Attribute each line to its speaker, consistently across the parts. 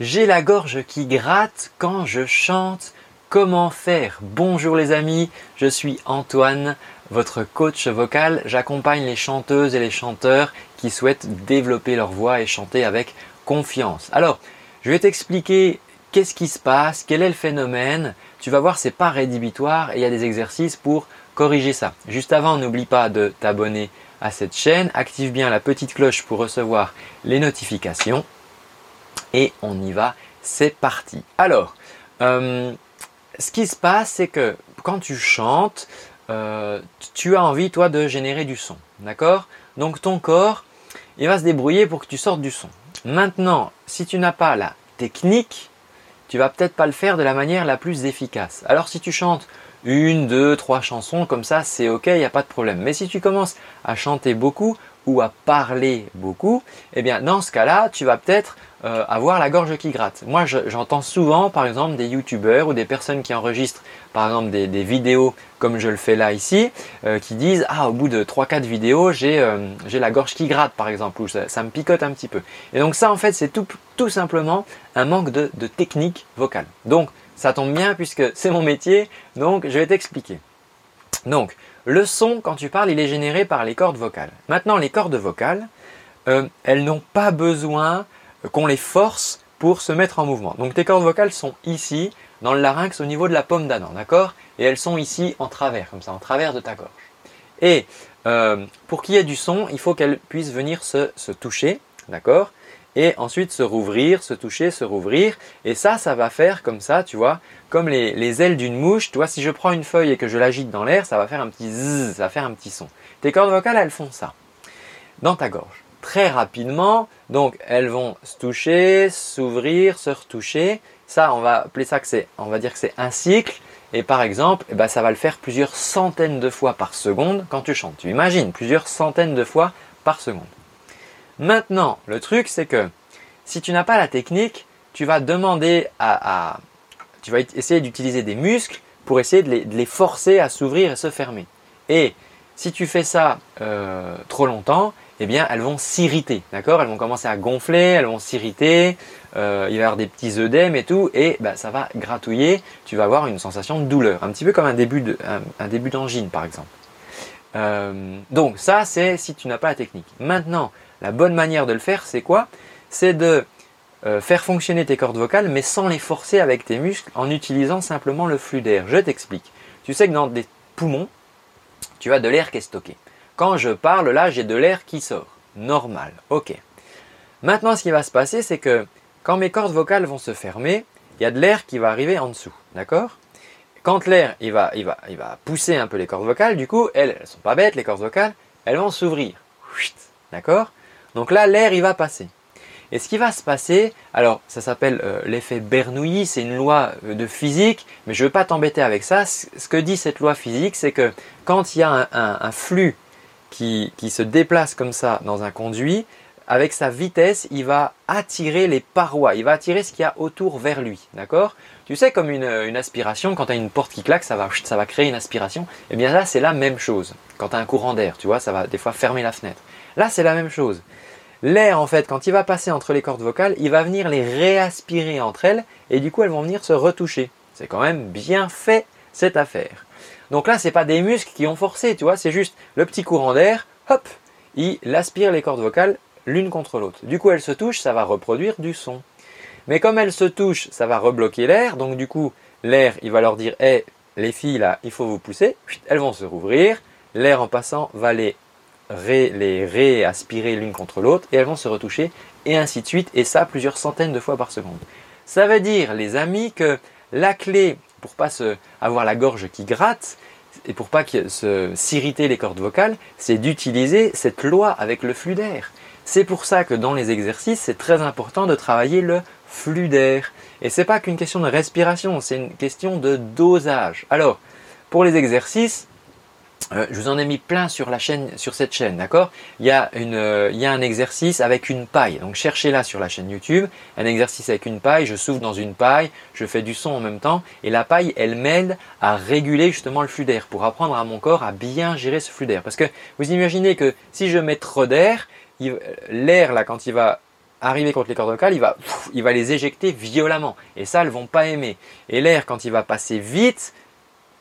Speaker 1: J'ai la gorge qui gratte quand je chante. Comment faire? Bonjour les amis, je suis Antoine, votre coach vocal. J'accompagne les chanteuses et les chanteurs qui souhaitent développer leur voix et chanter avec confiance. Alors, je vais t'expliquer qu'est-ce qui se passe, quel est le phénomène. Tu vas voir, c'est pas rédhibitoire et il y a des exercices pour corriger ça. Juste avant, n'oublie pas de t'abonner à cette chaîne, active bien la petite cloche pour recevoir les notifications et on y va, c'est parti. Alors, euh, ce qui se passe, c'est que quand tu chantes, euh, tu as envie, toi, de générer du son. D'accord? Donc ton corps, il va se débrouiller pour que tu sortes du son. Maintenant, si tu n'as pas la technique, tu vas peut-être pas le faire de la manière la plus efficace. Alors si tu chantes une, deux, trois chansons comme ça, c'est ok, il n'y a pas de problème. Mais si tu commences à chanter beaucoup ou à parler beaucoup, eh bien dans ce cas-là, tu vas peut-être euh, avoir la gorge qui gratte. Moi, j'entends souvent, par exemple, des youtubeurs ou des personnes qui enregistrent, par exemple, des, vidéos comme je le fais là ici, euh, qui disent Ah, au bout de 3-4 vidéos, euh, j'ai la gorge qui gratte, par exemple, ou ça, me picote un petit peu. Et donc, ça, en fait, c'est tout, tout, simplement un manque de, de technique vocale. Donc, ça tombe bien puisque c'est mon métier, donc je vais t'expliquer. Donc, le son, quand tu parles, il est généré par les cordes vocales. Maintenant, les cordes vocales, elles n'ont pas besoin qu'on les force pour se mettre en mouvement. Donc tes cordes vocales sont ici, dans le larynx, au niveau de la pomme d'Adam, d'accord? Et elles sont ici en travers, comme ça, en travers de ta gorge. Et euh, pour qu'il y ait du son, il faut qu'elles puissent venir se, toucher, d'accord? Et ensuite se rouvrir, se toucher, se rouvrir. Et ça, ça va faire comme ça, tu vois, comme les, ailes d'une mouche. Tu vois, si je prends une feuille et que je l'agite dans l'air, ça va faire un petit zzz, ça va faire un petit son. Tes cordes vocales, elles font ça, dans ta gorge très rapidement. Donc elles vont se toucher, s'ouvrir, se retoucher. Ça, on va appeler ça que c'est, on va dire que c'est un cycle. Et par exemple, eh ben, ça va le faire plusieurs centaines de fois par seconde quand tu chantes. Tu imagines plusieurs centaines de fois par seconde. Maintenant, le truc, c'est que si tu n'as pas la technique, tu vas demander à, tu vas essayer d'utiliser des muscles pour essayer de les, forcer à s'ouvrir et se fermer. Et si tu fais ça euh, trop longtemps, eh bien, elles vont s'irriter, d'accord? Elles vont commencer à gonfler, elles vont s'irriter, euh, il va y avoir des petits œdèmes et tout, et bah, ça va gratouiller, tu vas avoir une sensation de douleur, un petit peu comme un début d'angine, par exemple. Euh, donc ça, c'est si tu n'as pas la technique. Maintenant, la bonne manière de le faire, c'est quoi? C'est de euh, faire fonctionner tes cordes vocales, mais sans les forcer avec tes muscles, en utilisant simplement le flux d'air. Je t'explique. Tu sais que dans des poumons, tu as de l'air qui est stocké. Quand je parle, là, j'ai de l'air qui sort. Normal. Ok. Maintenant, ce qui va se passer, c'est que quand mes cordes vocales vont se fermer, il y a de l'air qui va arriver en dessous. D'accord? Quand l'air, il va, il, va, va pousser un peu les cordes vocales, du coup, elles ne sont pas bêtes, les cordes vocales, elles vont s'ouvrir. D'accord? Donc là, l'air, il va passer. Et ce qui va se passer, alors ça s'appelle euh, l'effet Bernoulli, c'est une loi euh, de physique, mais je ne veux pas t'embêter avec ça. Ce que dit cette loi physique, c'est que quand il y a un flux qui, se déplace comme ça dans un conduit, avec sa vitesse, il va attirer les parois, il va attirer ce qu'il y a autour vers lui. D'accord? Tu sais, comme une, aspiration, quand tu as une porte qui claque, ça va, ça va créer une aspiration. Eh bien là, c'est la même chose. Quand tu as un courant d'air, tu vois, ça va des fois fermer la fenêtre. Là, c'est la même chose. L'air, en fait, quand il va passer entre les cordes vocales, il va venir les réaspirer entre elles, et du coup, elles vont venir se retoucher. C'est quand même bien fait cette affaire. Donc là, ce n'est pas des muscles qui ont forcé, tu vois, c'est juste le petit courant d'air, hop, il aspire les cordes vocales l'une contre l'autre. Du coup, elles se touchent, ça va reproduire du son. Mais comme elles se touchent, ça va rebloquer l'air, donc du coup, l'air, il va leur dire, hé, les filles, là, il faut vous pousser, elles vont se rouvrir, l'air en passant va les, les réaspirer l'une contre l'autre, et elles vont se retoucher, et ainsi de suite, et ça plusieurs centaines de fois par seconde. Ça veut dire, les amis, que la clé pour pas avoir la gorge qui gratte et pour pas s'irriter les cordes vocales, c'est d'utiliser cette loi avec le flux d'air. C'est pour ça que dans les exercices, c'est très important de travailler le flux d'air. Et c'est pas qu'une question de respiration, c'est une question de dosage. Alors, pour les exercices, euh, je vous en ai mis plein sur la chaîne, sur cette chaîne, d'accord? Il, euh, il y a un exercice avec une paille. Donc cherchez-la sur la chaîne YouTube. Un exercice avec une paille. Je souffle dans une paille, je fais du son en même temps, et la paille, elle m'aide à réguler justement le flux d'air pour apprendre à mon corps à bien gérer ce flux d'air. Parce que vous imaginez que si je mets trop d'air, l'air là quand il va arriver contre les cordes vocales, il va, il va les éjecter violemment. Et ça, elles vont pas aimer. Et l'air, quand il va passer vite,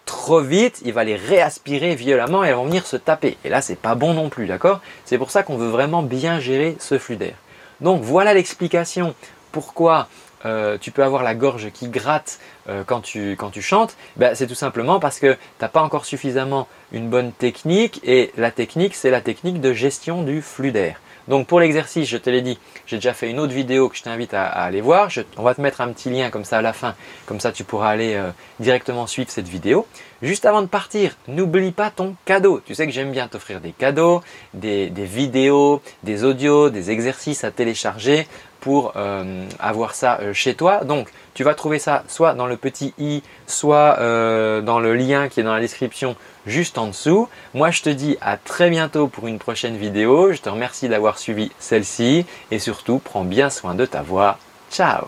Speaker 1: trop vite, il va les réaspirer violemment et elles vont venir se taper. Et là, c'est pas bon non plus, d'accord? C'est pour ça qu'on veut vraiment bien gérer ce flux d'air. Donc voilà l'explication pourquoi euh, tu peux avoir la gorge qui gratte euh, quand, tu, chantes, ben, c'est tout simplement parce que tu n'as pas encore suffisamment une bonne technique et la technique, c'est la technique de gestion du flux d'air. Donc pour l'exercice, je te l'ai dit, j'ai déjà fait une autre vidéo que je t'invite à, aller voir. on va te mettre un petit lien comme ça à la fin, comme ça tu pourras aller euh, directement suivre cette vidéo. Juste avant de partir, n'oublie pas ton cadeau. Tu sais que j'aime bien t'offrir des cadeaux, des, vidéos, des audios, des exercices à télécharger pour euh, avoir ça euh, chez toi. Donc tu vas trouver ça soit dans le petit i, soit dans le lien qui est dans la description juste en dessous. Moi, je te dis à très bientôt pour une prochaine vidéo. Je te remercie d'avoir suivi celle-ci et surtout, prends bien soin de ta voix. Ciao